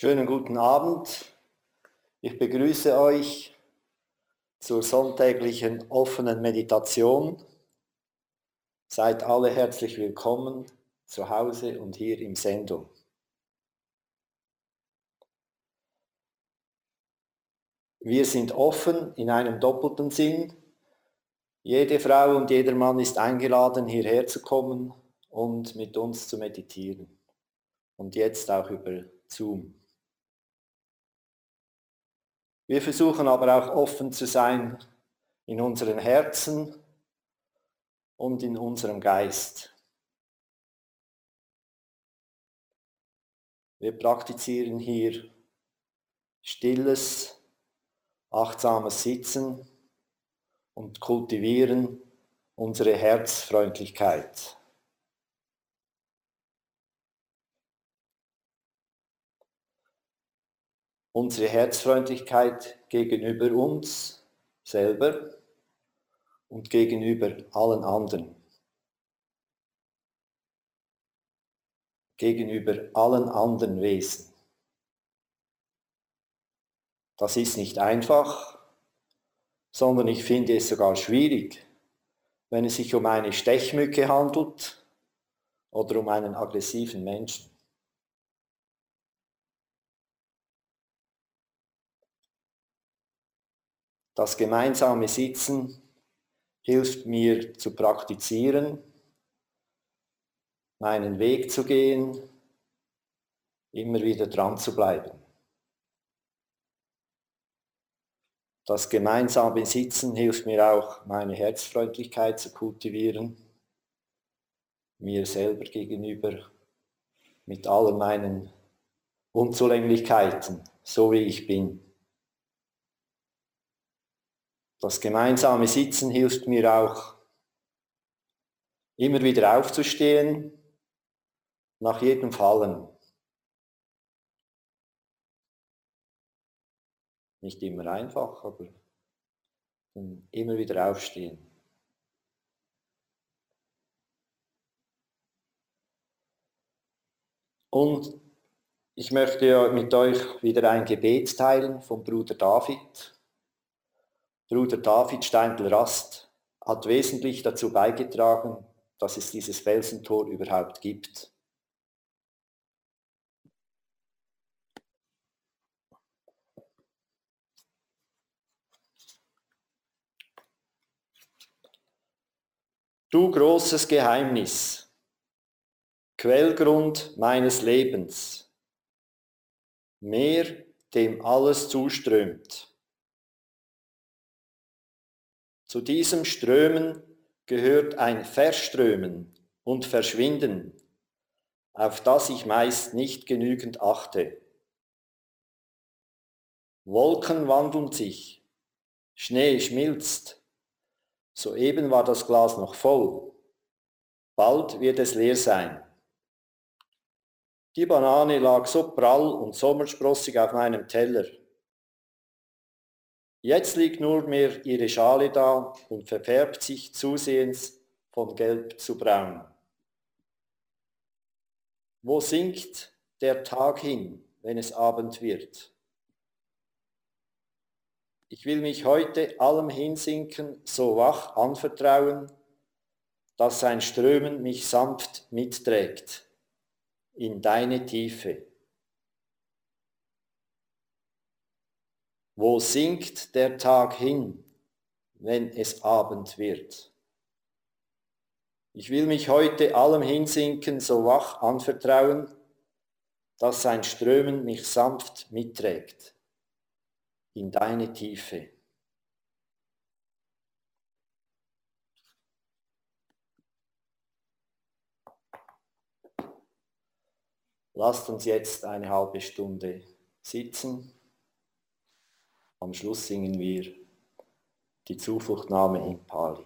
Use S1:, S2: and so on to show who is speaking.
S1: Schönen guten Abend. Ich begrüße euch zur sonntäglichen offenen Meditation. Seid alle herzlich willkommen zu Hause und hier im Sendung. Wir sind offen in einem doppelten Sinn. Jede Frau und jeder Mann ist eingeladen, hierher zu kommen und mit uns zu meditieren. Und jetzt auch über Zoom. Wir versuchen aber auch offen zu sein in unseren Herzen und in unserem Geist. Wir praktizieren hier stilles, achtsames Sitzen und kultivieren unsere Herzfreundlichkeit. Unsere Herzfreundlichkeit gegenüber uns selber und gegenüber allen anderen. Gegenüber allen anderen Wesen. Das ist nicht einfach, sondern ich finde es sogar schwierig, wenn es sich um eine Stechmücke handelt oder um einen aggressiven Menschen. Das gemeinsame Sitzen hilft mir zu praktizieren, meinen Weg zu gehen, immer wieder dran zu bleiben. Das gemeinsame Sitzen hilft mir auch, meine Herzfreundlichkeit zu kultivieren, mir selber gegenüber, mit allen meinen Unzulänglichkeiten, so wie ich bin. Das gemeinsame Sitzen hilft mir auch, immer wieder aufzustehen, nach jedem Fallen. Nicht immer einfach, aber immer wieder aufstehen. Und ich möchte mit euch wieder ein Gebet teilen vom Bruder David. Bruder David Steindl-Rast hat wesentlich dazu beigetragen, dass es dieses Felsentor überhaupt gibt. Du großes Geheimnis, Quellgrund meines Lebens, Meer, dem alles zuströmt. Zu diesem Strömen gehört ein Verströmen und Verschwinden, auf das ich meist nicht genügend achte. Wolken wandeln sich, Schnee schmilzt, soeben war das Glas noch voll, bald wird es leer sein. Die Banane lag so prall und sommersprossig auf meinem Teller. Jetzt liegt nur mehr ihre Schale da und verfärbt sich zusehends von gelb zu braun. Wo sinkt der Tag hin, wenn es Abend wird? Ich will mich heute allem hinsinken, so wach anvertrauen, dass sein Strömen mich sanft mitträgt in deine Tiefe. Wo sinkt der Tag hin, wenn es Abend wird? Ich will mich heute allem hinsinken, so wach anvertrauen, dass sein Strömen mich sanft mitträgt in deine Tiefe. Lasst uns jetzt eine halbe Stunde sitzen. Am Schluss singen wir die Zufluchtnahme in Pali.